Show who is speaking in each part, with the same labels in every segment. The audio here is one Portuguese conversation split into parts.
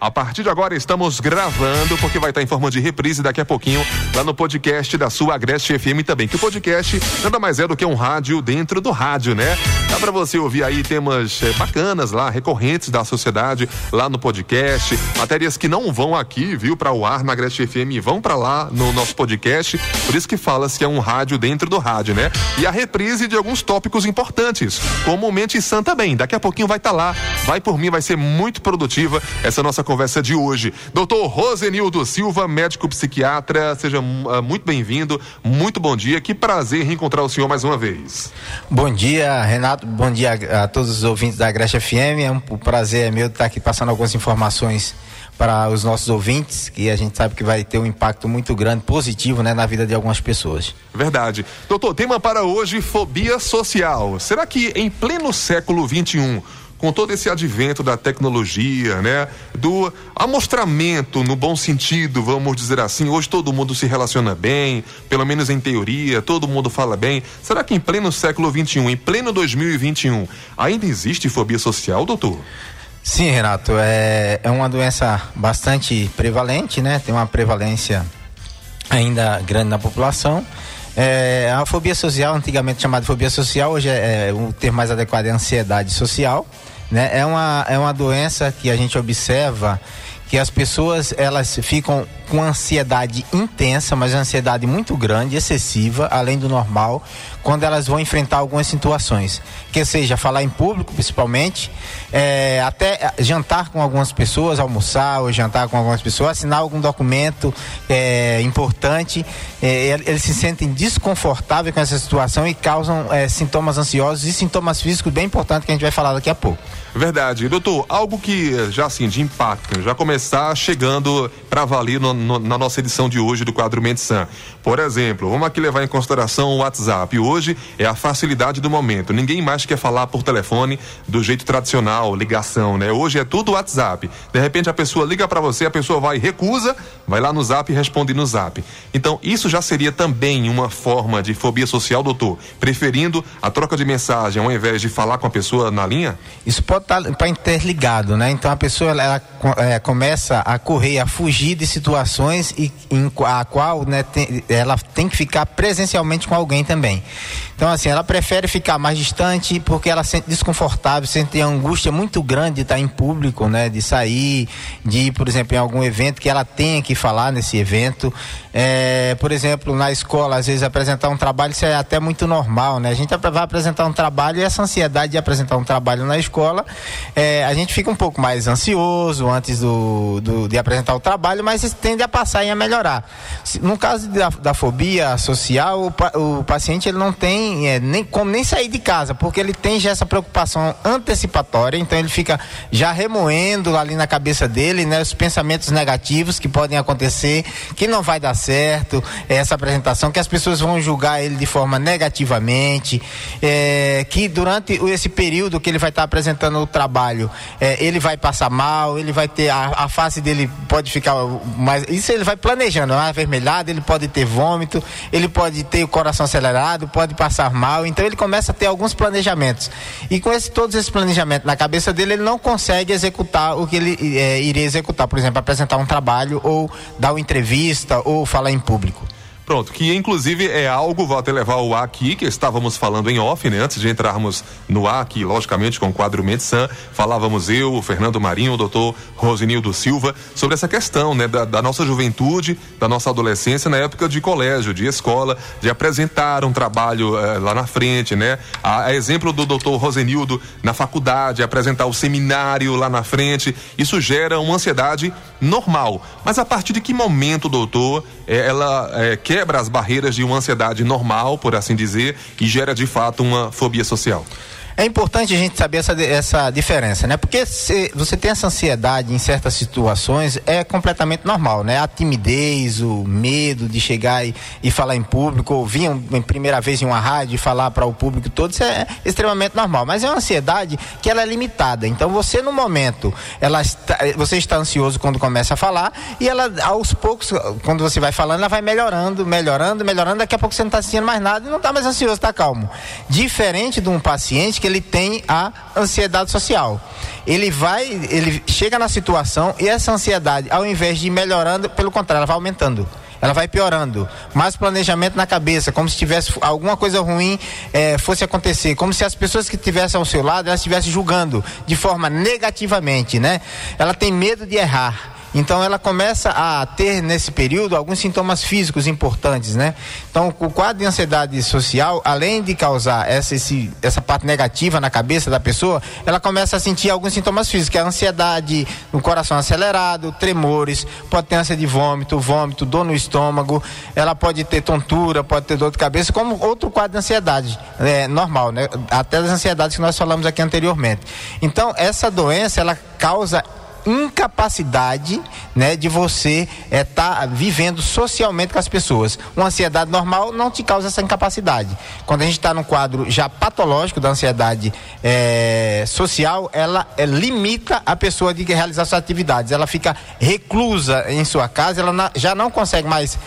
Speaker 1: A partir de agora estamos gravando, porque vai estar em forma de reprise daqui a pouquinho, lá no podcast da sua Agreste FM também. Que o podcast nada mais é do que um rádio dentro do rádio, né? Dá para você ouvir aí temas é, bacanas lá, recorrentes da sociedade, lá no podcast. Matérias que não vão aqui, viu, para o ar na Agreste FM, vão para lá no nosso podcast. Por isso que fala-se que é um rádio dentro do rádio, né? E a reprise de alguns tópicos importantes, como Mente Sã também. Daqui a pouquinho vai estar tá lá. Vai por mim, vai ser muito produtiva essa nossa conversa de hoje. Doutor Rosenildo Silva, médico psiquiatra, seja uh, muito bem-vindo, muito bom dia, que prazer reencontrar o senhor mais uma vez.
Speaker 2: Bom dia, Renato, bom dia a, a todos os ouvintes da Grecha FM, é um, prazer meu estar aqui passando algumas informações para os nossos ouvintes, que a gente sabe que vai ter um impacto muito grande, positivo, né, na vida de algumas pessoas.
Speaker 1: Verdade. Doutor, tema para hoje, fobia social. Será que em pleno século 21 com todo esse advento da tecnologia, né? Do amostramento no bom sentido, vamos dizer assim. Hoje todo mundo se relaciona bem, pelo menos em teoria, todo mundo fala bem. Será que em pleno século XXI, em pleno 2021, ainda existe fobia social, doutor?
Speaker 2: Sim, Renato, é, é uma doença bastante prevalente, né? Tem uma prevalência ainda grande na população. É, a fobia social, antigamente chamada fobia social, hoje é, é o termo mais adequado é ansiedade social. Né? É, uma, é uma doença que a gente observa que as pessoas elas ficam com ansiedade intensa, mas ansiedade muito grande, excessiva, além do normal, quando elas vão enfrentar algumas situações. Que seja falar em público, principalmente, é, até jantar com algumas pessoas, almoçar ou jantar com algumas pessoas, assinar algum documento é, importante, é, eles se sentem desconfortáveis com essa situação e causam é, sintomas ansiosos e sintomas físicos bem importantes que a gente vai falar daqui a pouco.
Speaker 1: Verdade. Doutor, algo que já assim, de impacto, já começar chegando para valer no, no, na nossa edição de hoje do quadro Medicina. Por exemplo, vamos aqui levar em consideração o WhatsApp. Hoje é a facilidade do momento. Ninguém mais quer falar por telefone do jeito tradicional, ligação, né? Hoje é tudo WhatsApp. De repente a pessoa liga para você, a pessoa vai recusa, vai lá no Zap e responde no Zap. Então, isso já seria também uma forma de fobia social, doutor? Preferindo a troca de mensagem ao invés de falar com a pessoa na linha?
Speaker 2: Isso pode estar tá, tá interligado, né? Então a pessoa ela, ela é, começa a correr, a fugir de situações e em a qual né, tem, ela tem que ficar presencialmente com alguém também. Então, assim, ela prefere ficar mais distante porque ela sente desconfortável, sente angústia muito grande de estar em público, né? De sair, de ir, por exemplo, em algum evento que ela tenha que falar nesse evento. É, por exemplo, na escola, às vezes apresentar um trabalho, isso é até muito normal, né? A gente vai apresentar um trabalho e essa ansiedade de apresentar um trabalho na escola, é, a gente fica um pouco mais ansioso antes do, do, de apresentar o trabalho, mas tende a passar e a melhorar. No caso da, da fobia social, o, o paciente ele não tem é, nem como nem sair de casa, porque ele tem já essa preocupação antecipatória, então ele fica já remoendo ali na cabeça dele, né, os pensamentos negativos que podem acontecer, que não vai dar certo é, essa apresentação, que as pessoas vão julgar ele de forma negativamente, é, que durante esse período que ele vai estar apresentando o trabalho, é, ele vai passar mal, ele vai ter a, a face dele pode ficar mais, isso ele vai planejando, uma avermelhada, ele pode ter vômito, ele pode ter o coração acelerado, pode passar passar mal, então ele começa a ter alguns planejamentos. E com esse, todos esses planejamentos na cabeça dele, ele não consegue executar o que ele é, iria executar, por exemplo, apresentar um trabalho ou dar uma entrevista ou falar em público.
Speaker 1: Pronto, que inclusive é algo, vou até levar o ar aqui, que estávamos falando em off, né? Antes de entrarmos no ar aqui, logicamente, com o quadro Medicin, falávamos eu, o Fernando Marinho, o doutor Rosinildo Silva, sobre essa questão, né? Da, da, nossa juventude, da nossa adolescência, na época de colégio, de escola, de apresentar um trabalho eh, lá na frente, né? A, a exemplo do doutor Rosenildo na faculdade, apresentar o seminário lá na frente, isso gera uma ansiedade normal. Mas a partir de que momento, doutor, eh, ela eh, quer quebra as barreiras de uma ansiedade normal, por assim dizer, e gera de fato uma fobia social.
Speaker 2: É importante a gente saber essa, essa diferença, né? Porque se você tem essa ansiedade em certas situações, é completamente normal, né? A timidez, o medo de chegar e, e falar em público, ouvir em primeira vez em uma rádio e falar para o público todo, isso é extremamente normal. Mas é uma ansiedade que ela é limitada. Então você no momento, ela está, você está ansioso quando começa a falar e ela aos poucos, quando você vai falando, ela vai melhorando, melhorando, melhorando. Daqui a pouco você não está sentindo mais nada e não está mais ansioso, está calmo. Diferente de um paciente que ele tem a ansiedade social. Ele vai, ele chega na situação e essa ansiedade, ao invés de ir melhorando, pelo contrário, ela vai aumentando ela vai piorando. Mais planejamento na cabeça, como se tivesse alguma coisa ruim é, fosse acontecer, como se as pessoas que estivessem ao seu lado elas estivessem julgando de forma negativamente, né? Ela tem medo de errar. Então ela começa a ter nesse período alguns sintomas físicos importantes, né? Então o quadro de ansiedade social, além de causar essa, esse, essa parte negativa na cabeça da pessoa, ela começa a sentir alguns sintomas físicos, que é a ansiedade no coração acelerado, tremores, ânsia de vômito, vômito, dor no estômago, ela pode ter tontura, pode ter dor de cabeça, como outro quadro de ansiedade, é normal, né? Até as ansiedades que nós falamos aqui anteriormente. Então essa doença ela causa incapacidade né, de você estar é, tá vivendo socialmente com as pessoas. Uma ansiedade normal não te causa essa incapacidade. Quando a gente está num quadro já patológico da ansiedade é, social, ela é, limita a pessoa de realizar suas atividades. Ela fica reclusa em sua casa, ela na, já não consegue mais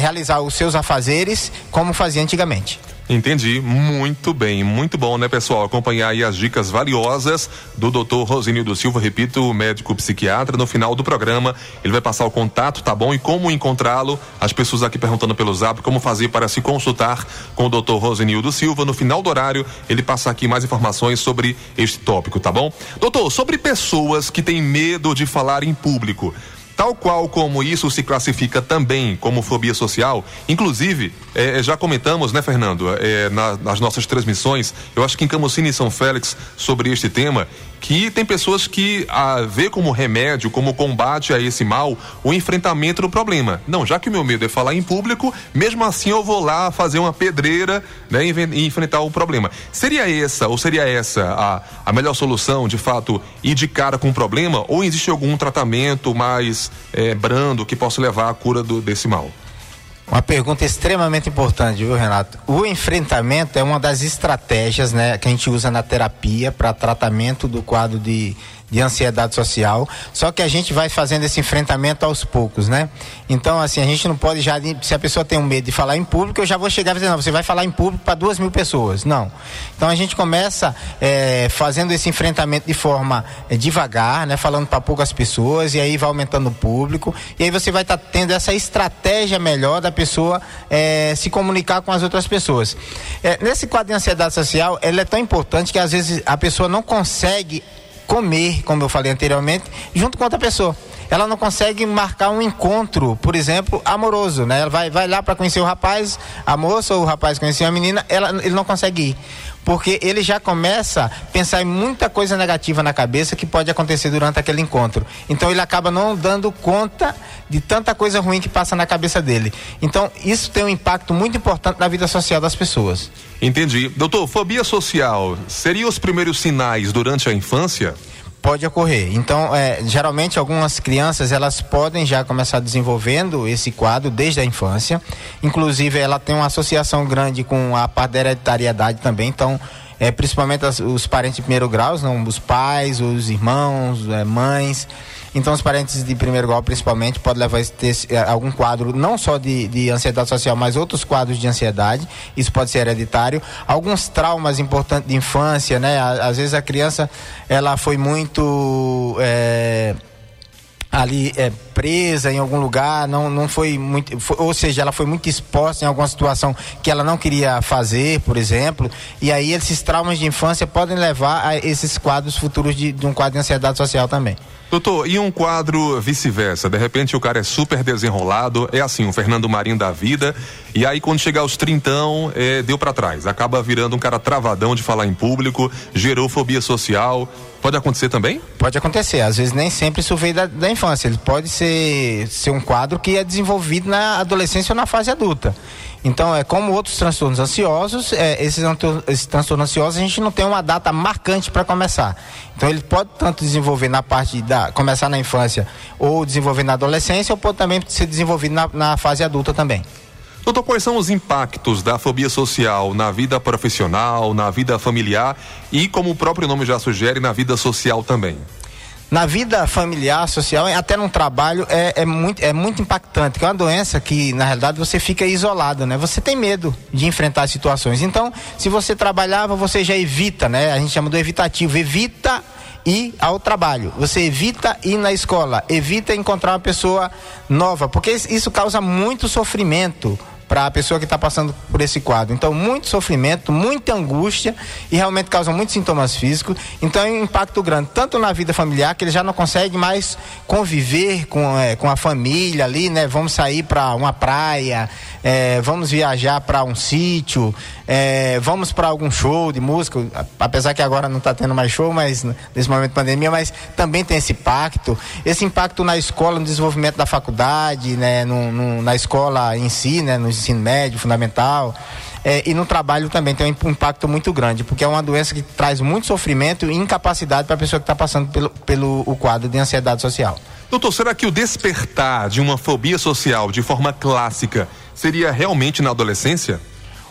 Speaker 2: realizar os seus afazeres como fazia antigamente.
Speaker 1: Entendi. Muito bem. Muito bom, né, pessoal? Acompanhar aí as dicas valiosas do doutor Rosinildo Silva, repito, médico psiquiatra. No final do programa, ele vai passar o contato, tá bom? E como encontrá-lo. As pessoas aqui perguntando pelo zap como fazer para se consultar com o doutor Rosinildo Silva. No final do horário, ele passa aqui mais informações sobre este tópico, tá bom? Doutor, sobre pessoas que têm medo de falar em público. Tal qual como isso se classifica também como fobia social, inclusive, é, já comentamos, né, Fernando, é, na, nas nossas transmissões, eu acho que em Camocine e São Félix, sobre este tema, que tem pessoas que a vê como remédio, como combate a esse mal, o enfrentamento do problema. Não, já que o meu medo é falar em público, mesmo assim eu vou lá fazer uma pedreira né, e enfrentar o problema. Seria essa, ou seria essa a, a melhor solução, de fato, ir de cara com o problema, ou existe algum tratamento mais é, brando que possa levar à cura do, desse mal?
Speaker 2: Uma pergunta extremamente importante, viu, Renato? O enfrentamento é uma das estratégias né, que a gente usa na terapia para tratamento do quadro de de ansiedade social, só que a gente vai fazendo esse enfrentamento aos poucos, né? Então, assim, a gente não pode já, se a pessoa tem um medo de falar em público, eu já vou chegar e dizer, não, você vai falar em público para duas mil pessoas. Não. Então a gente começa é, fazendo esse enfrentamento de forma é, devagar, né? Falando para poucas pessoas, e aí vai aumentando o público, e aí você vai estar tá tendo essa estratégia melhor da pessoa é, se comunicar com as outras pessoas. nesse quadro de ansiedade social, ela é tão importante que às vezes a pessoa não consegue comer, como eu falei anteriormente, junto com outra pessoa. Ela não consegue marcar um encontro, por exemplo, amoroso, né? Ela vai, vai lá para conhecer o rapaz, a moça ou o rapaz conhecer a menina, ela, ele não consegue ir porque ele já começa a pensar em muita coisa negativa na cabeça que pode acontecer durante aquele encontro. Então ele acaba não dando conta de tanta coisa ruim que passa na cabeça dele. Então isso tem um impacto muito importante na vida social das pessoas.
Speaker 1: Entendi. Doutor, fobia social seria os primeiros sinais durante a infância?
Speaker 2: Pode ocorrer. Então, é, geralmente algumas crianças elas podem já começar desenvolvendo esse quadro desde a infância. Inclusive, ela tem uma associação grande com a parte da hereditariedade também. Então, é, principalmente as, os parentes de primeiro grau, não, os pais, os irmãos, é, mães. Então, os parentes de primeiro grau, principalmente, podem levar a ter é, algum quadro, não só de, de ansiedade social, mas outros quadros de ansiedade. Isso pode ser hereditário. Alguns traumas importantes de infância, né? Às vezes a criança, ela foi muito. É, ali é, presa em algum lugar, não, não foi muito, foi, ou seja, ela foi muito exposta em alguma situação que ela não queria fazer, por exemplo, e aí esses traumas de infância podem levar a esses quadros futuros de, de um quadro de ansiedade social também.
Speaker 1: Doutor, e um quadro vice-versa? De repente o cara é super desenrolado, é assim, um Fernando Marinho da vida, e aí quando chegar aos trintão, é, deu para trás. Acaba virando um cara travadão de falar em público, gerou fobia social. Pode acontecer também?
Speaker 2: Pode acontecer. Às vezes nem sempre isso veio da, da infância. Ele pode ser, ser um quadro que é desenvolvido na adolescência ou na fase adulta. Então, é como outros transtornos ansiosos, é, esses, esses transtornos ansiosos a gente não tem uma data marcante para começar. Então, ele pode tanto desenvolver na parte da começar na infância ou desenvolver na adolescência, ou pode também ser desenvolvido na, na fase adulta também.
Speaker 1: Doutor, quais são os impactos da fobia social na vida profissional, na vida familiar e, como o próprio nome já sugere, na vida social também?
Speaker 2: Na vida familiar, social, até no trabalho, é, é, muito, é muito impactante, é uma doença que, na realidade, você fica isolado, né? Você tem medo de enfrentar situações. Então, se você trabalhava, você já evita, né? A gente chama do evitativo, evita ir ao trabalho. Você evita ir na escola, evita encontrar uma pessoa nova, porque isso causa muito sofrimento para a pessoa que está passando por esse quadro. Então, muito sofrimento, muita angústia e realmente causa muitos sintomas físicos. Então, é um impacto grande, tanto na vida familiar, que ele já não consegue mais conviver com, é, com a família ali, né? Vamos sair para uma praia, é, vamos viajar para um sítio, é, vamos para algum show de música, apesar que agora não está tendo mais show, mas nesse momento de pandemia, mas também tem esse impacto. Esse impacto na escola, no desenvolvimento da faculdade, né? No, no, na escola em si, né? No ensino médio, fundamental. É, e no trabalho também tem um impacto muito grande, porque é uma doença que traz muito sofrimento e incapacidade para a pessoa que está passando pelo, pelo o quadro de ansiedade social.
Speaker 1: Doutor, será que o despertar de uma fobia social de forma clássica seria realmente na adolescência?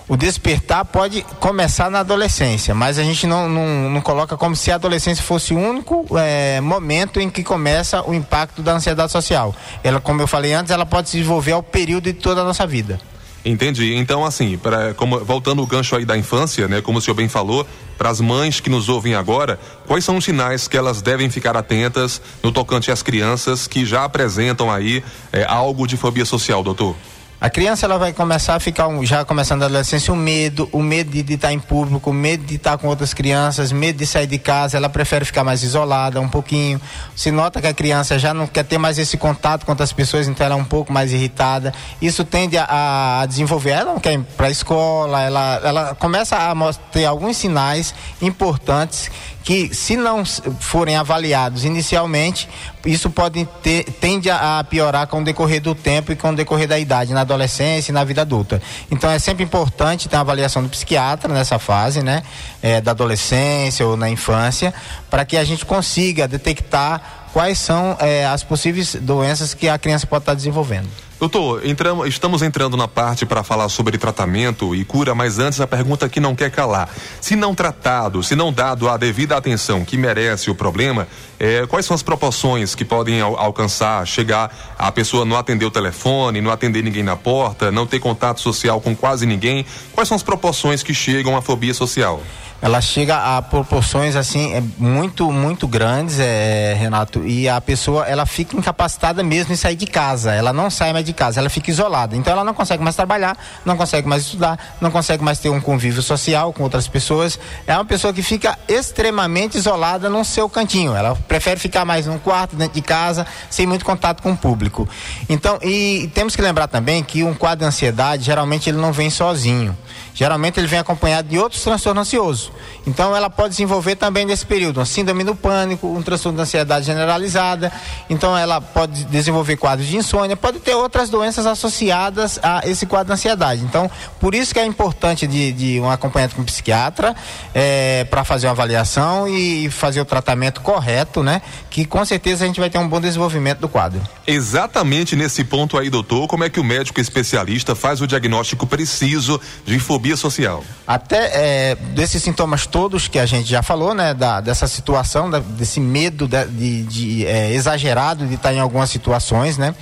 Speaker 2: O despertar pode começar na adolescência, mas a gente não, não, não coloca como se a adolescência fosse o único é, momento em que começa o impacto da ansiedade social. Ela, como eu falei antes, ela pode se desenvolver ao período de toda a nossa vida.
Speaker 1: Entendi. Então, assim, pra, como, voltando o gancho aí da infância, né, como o senhor bem falou, para as mães que nos ouvem agora, quais são os sinais que elas devem ficar atentas no tocante às crianças que já apresentam aí é, algo de fobia social, doutor?
Speaker 2: A criança ela vai começar a ficar um, já começando a adolescência o medo, o medo de, estar em público, o medo de estar com outras crianças, medo de sair de casa, ela prefere ficar mais isolada um pouquinho. Se nota que a criança já não quer ter mais esse contato com outras pessoas, então ela é um pouco mais irritada. Isso tende a, a desenvolver, ela não quer ir para a escola, ela, ela começa a ter alguns sinais importantes que se não forem avaliados inicialmente, isso pode ter, tende a piorar com o decorrer do tempo e com o decorrer da idade, na adolescência e na vida adulta. Então é sempre importante ter a avaliação do psiquiatra nessa fase, né? É, da adolescência ou na infância, para que a gente consiga detectar quais são é, as possíveis doenças que a criança pode estar desenvolvendo.
Speaker 1: Doutor, entramos, estamos entrando na parte para falar sobre tratamento e cura, mas antes a pergunta que não quer calar. Se não tratado, se não dado a devida atenção que merece o problema, é, quais são as proporções que podem al alcançar, chegar a pessoa não atender o telefone, não atender ninguém na porta, não ter contato social com quase ninguém? Quais são as proporções que chegam à fobia social?
Speaker 2: ela chega a proporções assim é, muito muito grandes é, Renato e a pessoa ela fica incapacitada mesmo em sair de casa ela não sai mais de casa ela fica isolada então ela não consegue mais trabalhar não consegue mais estudar não consegue mais ter um convívio social com outras pessoas é uma pessoa que fica extremamente isolada no seu cantinho ela prefere ficar mais num quarto dentro de casa sem muito contato com o público. Então e temos que lembrar também que um quadro de ansiedade geralmente ele não vem sozinho geralmente ele vem acompanhado de outros transtornos ansiosos então ela pode desenvolver também nesse período uma síndrome do pânico, um transtorno de ansiedade generalizada. Então ela pode desenvolver quadros de insônia, pode ter outras doenças associadas a esse quadro de ansiedade. Então por isso que é importante de, de um acompanhamento com um psiquiatra é, para fazer uma avaliação e fazer o tratamento correto, né? Que com certeza a gente vai ter um bom desenvolvimento do quadro.
Speaker 1: Exatamente nesse ponto aí, doutor, como é que o médico especialista faz o diagnóstico preciso de fobia social?
Speaker 2: Até é, desses sintomas todos que a gente já falou, né? Da, dessa situação, da, desse medo de, de, de é, exagerado de estar em algumas situações, né?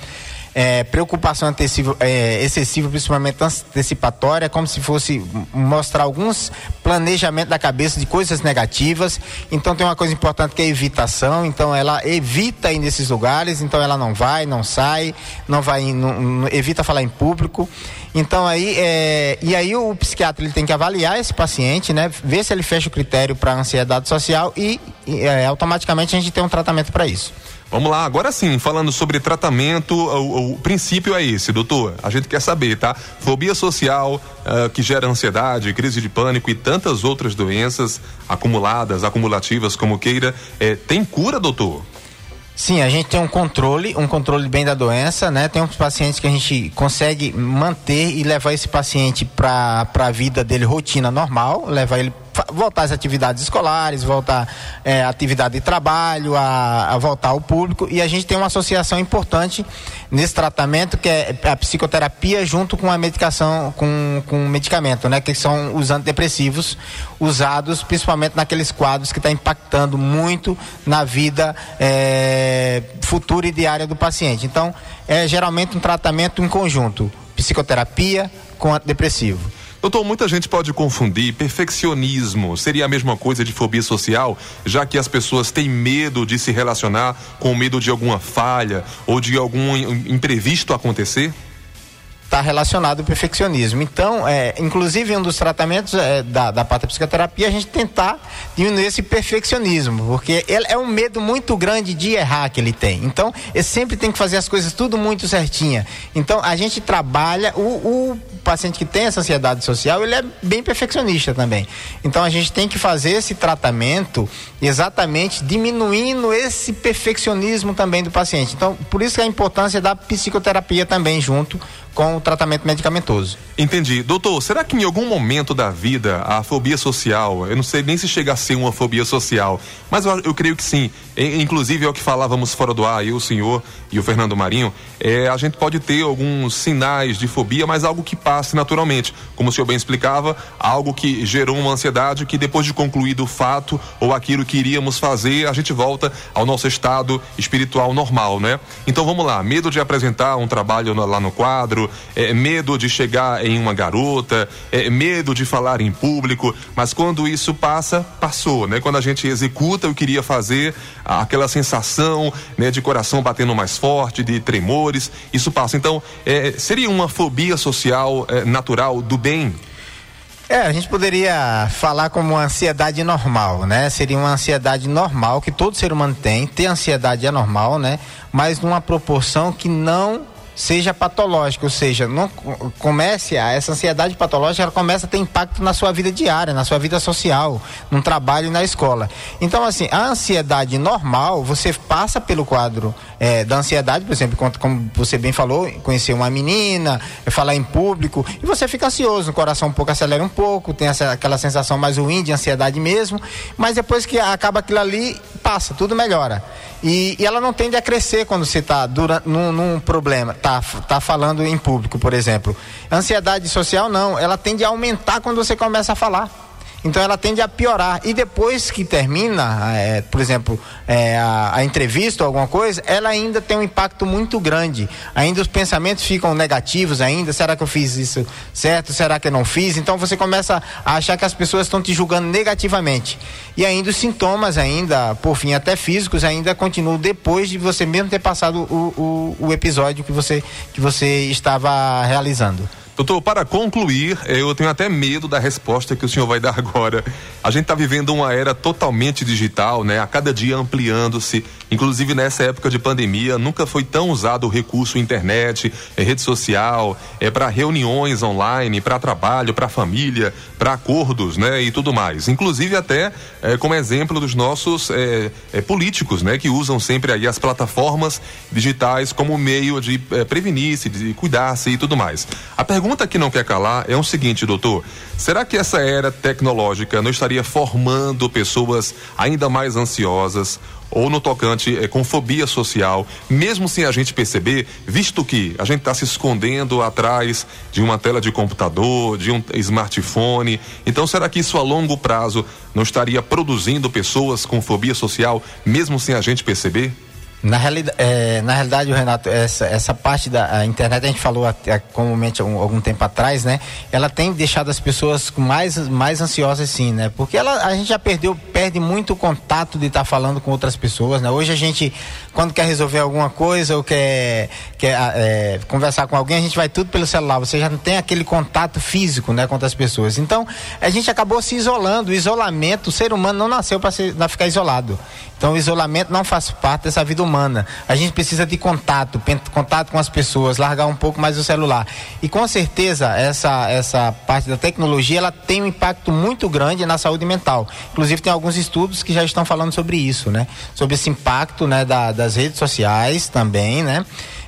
Speaker 2: É, preocupação é, excessiva, principalmente antecipatória, como se fosse mostrar alguns planejamentos da cabeça de coisas negativas. Então tem uma coisa importante que é a evitação. Então ela evita ir nesses lugares, então ela não vai, não sai, não vai, não, não, evita falar em público. Então aí é, e aí o psiquiatra ele tem que avaliar esse paciente, né? Ver se ele fecha o critério para ansiedade social e, e é, automaticamente a gente tem um tratamento para isso.
Speaker 1: Vamos lá, agora sim, falando sobre tratamento, o, o, princípio é esse, doutor. A gente quer saber, tá? Fobia social uh, que gera ansiedade, crise de pânico e tantas outras doenças acumuladas, acumulativas, como queira, é, tem cura, doutor?
Speaker 2: Sim, a gente tem um controle, um controle bem da doença, né? Tem uns pacientes que a gente consegue manter e levar esse paciente para a vida dele rotina normal, levar ele voltar às atividades escolares, voltar é, à atividade de trabalho, a, a voltar ao público. E a gente tem uma associação importante nesse tratamento que é a psicoterapia junto com a medicação, com, com medicamento, né? Que são os antidepressivos usados principalmente naqueles quadros que está impactando muito na vida é, futura e diária do paciente. Então, é geralmente um tratamento em conjunto, psicoterapia com antidepressivo.
Speaker 1: Doutor, muita gente pode confundir perfeccionismo. Seria a mesma coisa de fobia social, já que as pessoas têm medo de se relacionar com medo de alguma falha ou de algum imprevisto acontecer?
Speaker 2: está relacionado ao perfeccionismo. Então, é, inclusive, um dos tratamentos é, da, da patopsicoterapia é a gente tentar diminuir esse perfeccionismo, porque ele é um medo muito grande de errar que ele tem. Então, ele sempre tem que fazer as coisas tudo muito certinha. Então, a gente trabalha, o, o paciente que tem essa ansiedade social, ele é bem perfeccionista também. Então, a gente tem que fazer esse tratamento exatamente diminuindo esse perfeccionismo também do paciente. Então, por isso que a importância da psicoterapia também junto com o tratamento medicamentoso.
Speaker 1: Entendi. Doutor, será que em algum momento da vida a fobia social, eu não sei nem se chega a ser uma fobia social, mas eu, eu creio que sim. E, inclusive é o que falávamos fora do ar, eu, o senhor e o Fernando Marinho, é, a gente pode ter alguns sinais de fobia, mas algo que passe naturalmente. Como o senhor bem explicava, algo que gerou uma ansiedade que depois de concluído o fato ou aquilo que iríamos fazer, a gente volta ao nosso estado espiritual normal, né? Então vamos lá, medo de apresentar um trabalho lá no quadro, é, medo de chegar em uma garota, é, medo de falar em público, mas quando isso passa, passou, né? Quando a gente executa o que queria fazer, aquela sensação né, de coração batendo mais forte, de tremores, isso passa. Então, é, seria uma fobia social é, natural do bem?
Speaker 2: É, a gente poderia falar como uma ansiedade normal, né? Seria uma ansiedade normal que todo ser humano tem. Ter ansiedade é normal, né? Mas numa proporção que não seja patológica, ou seja, não comece a essa ansiedade patológica, ela começa a ter impacto na sua vida diária, na sua vida social, no trabalho e na escola. Então, assim, a ansiedade normal, você passa pelo quadro é, da ansiedade, por exemplo, como você bem falou, conhecer uma menina, falar em público, e você fica ansioso, o coração um pouco acelera um pouco, tem essa, aquela sensação mais ruim de ansiedade mesmo, mas depois que acaba aquilo ali, passa, tudo melhora. E, e ela não tende a crescer quando você está num, num problema, tá, tá falando em público, por exemplo. Ansiedade social não, ela tende a aumentar quando você começa a falar. Então ela tende a piorar. E depois que termina, é, por exemplo, é, a, a, entrevista ou alguma coisa, ela ainda tem um impacto muito grande. Ainda os pensamentos ficam negativos ainda. Será que eu fiz isso certo? Será que eu não fiz? Então você começa a achar que as pessoas estão te julgando negativamente. E ainda os sintomas, ainda, por fim, até físicos, ainda continuam depois de você mesmo ter passado o, o, o episódio que você, que você estava realizando.
Speaker 1: Doutor, para concluir, eu tenho até medo da resposta que o senhor vai dar agora. A gente está vivendo uma era totalmente digital, né? A cada dia ampliando-se. Inclusive nessa época de pandemia, nunca foi tão usado o recurso internet, é, rede social, é para reuniões online, para trabalho, para família, para acordos, né? E tudo mais. Inclusive até é, como exemplo dos nossos é, é, políticos, né? Que usam sempre aí as plataformas digitais como meio de prevenir-se, de cuidar-se e tudo mais. A pergunta que não quer calar é o seguinte, doutor: será que essa era tecnológica não estaria formando pessoas ainda mais ansiosas? ou no tocante é, com fobia social, mesmo sem a gente perceber, visto que a gente está se escondendo atrás de uma tela de computador, de um smartphone. Então, será que isso a longo prazo não estaria produzindo pessoas com fobia social, mesmo sem a gente perceber?
Speaker 2: Na, realidade, é, na realidade, Renato, essa, essa parte da internet, a gente falou até, comumente algum, algum tempo atrás, né? Ela tem deixado as pessoas mais, mais ansiosas, sim, né? Porque ela, a gente já perdeu, perde muito o contato de estar tá falando com outras pessoas, né? Hoje a gente, quando quer resolver alguma coisa ou quer, quer é, conversar com alguém, a gente vai tudo pelo celular. Você já não tem aquele contato físico, né? Com outras pessoas. Então, a gente acabou se isolando. O isolamento, o ser humano não nasceu para ficar isolado. Então, o isolamento não faz parte dessa vida humana. A gente precisa de contato, contato com as pessoas, largar um pouco mais o celular. E com certeza, essa, essa parte da tecnologia, ela tem um impacto muito grande na saúde mental. Inclusive, tem alguns estudos que já estão falando sobre isso, né? Sobre esse impacto, né, da, das redes sociais também, né?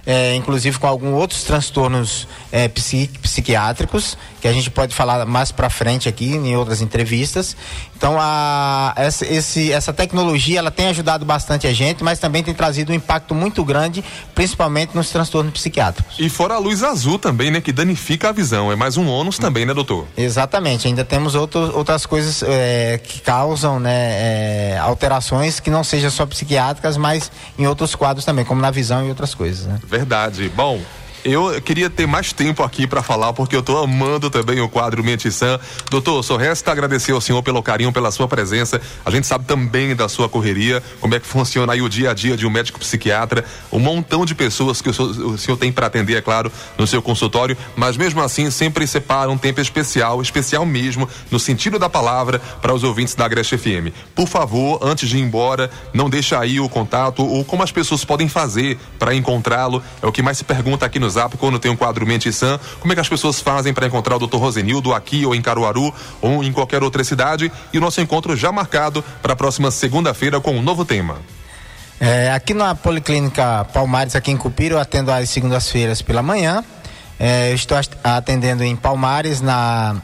Speaker 2: É, inclusive com alguns outros transtornos é, psiquiátricos, que a gente pode falar mais para frente aqui em outras entrevistas. Então, a, essa, esse, essa tecnologia ela tem ajudado bastante a gente, mas também tem trazido um impacto muito grande, principalmente nos transtornos psiquiátricos.
Speaker 1: E fora a luz azul também, né, que danifica a visão. É mais um ônus também, né, doutor?
Speaker 2: Exatamente. Ainda temos outro, outras coisas é, que causam né, é, alterações que não sejam só psiquiátricas, mas em outros quadros também, como na visão e outras coisas. Né?
Speaker 1: Verdade. Bom, eu queria ter mais tempo aqui para falar, porque eu estou amando também o quadro Mente Sã. Doutor, só resta agradecer ao senhor pelo carinho, pela sua presença. A gente sabe também da sua correria, como é que funciona aí o dia a dia de um médico psiquiatra, um montão de pessoas que o senhor, o senhor tem para atender, é claro, no seu consultório, mas mesmo assim sempre separa um tempo especial, especial mesmo, no sentido da palavra, para os ouvintes da Agreste FM. Por favor, antes de ir embora, não deixe aí o contato ou como as pessoas podem fazer para encontrá-lo. É o que mais se pergunta aqui nos WhatsApp quando tem um quadro Mente Sã. Como é que as pessoas fazem para encontrar o Dr. Rosenildo aqui ou em Caruaru ou em qualquer outra cidade? E o nosso encontro já marcado para a próxima segunda-feira com um novo tema.
Speaker 2: É, aqui na Policlínica Palmares, aqui em Cupira, eu atendo às segundas-feiras pela manhã. É, eu estou atendendo em Palmares, na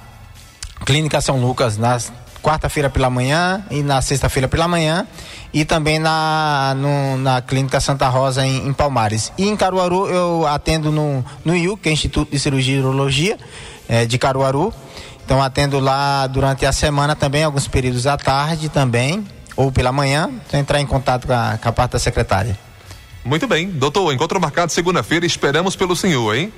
Speaker 2: Clínica São Lucas, nas quarta-feira pela manhã e na sexta-feira pela manhã e também na, no, na Clínica Santa Rosa em, em, Palmares. E em Caruaru eu atendo no, no IU, que é Instituto de Cirurgia e Urologia é, de Caruaru. Então atendo lá durante a semana também, alguns períodos à tarde também, ou pela manhã, então entrar em contato com a, com a parte da secretária.
Speaker 1: Muito bem, doutor, encontro marcado segunda-feira, esperamos pelo senhor, hein?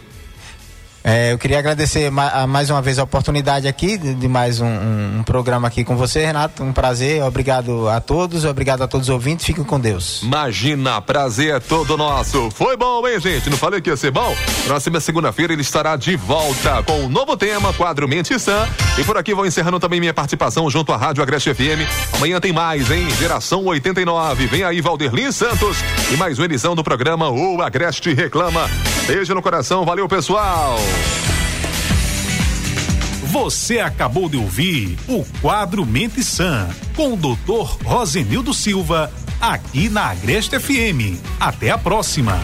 Speaker 2: É, eu queria agradecer mais uma vez a oportunidade aqui de, mais um, um, um, programa aqui com você, Renato. Um prazer. Obrigado a todos, obrigado a todos os ouvintes. Fiquem com Deus.
Speaker 1: Imagina, prazer é todo nosso. Foi bom, hein, gente? Não falei que ia ser bom? Próxima segunda-feira ele estará de volta com um novo tema, quadro Mente Sã. E por aqui vou encerrando também minha participação junto à Rádio Agreste FM. Amanhã tem mais, hein? Geração 89. Vem aí, Valderlin Santos. E mais uma edição do programa O Agreste Reclama. Beijo no coração, valeu, pessoal.
Speaker 3: Você acabou de ouvir o quadro Mente Sã com o Dr. Rosenildo Silva aqui na Agreste FM. Até a próxima.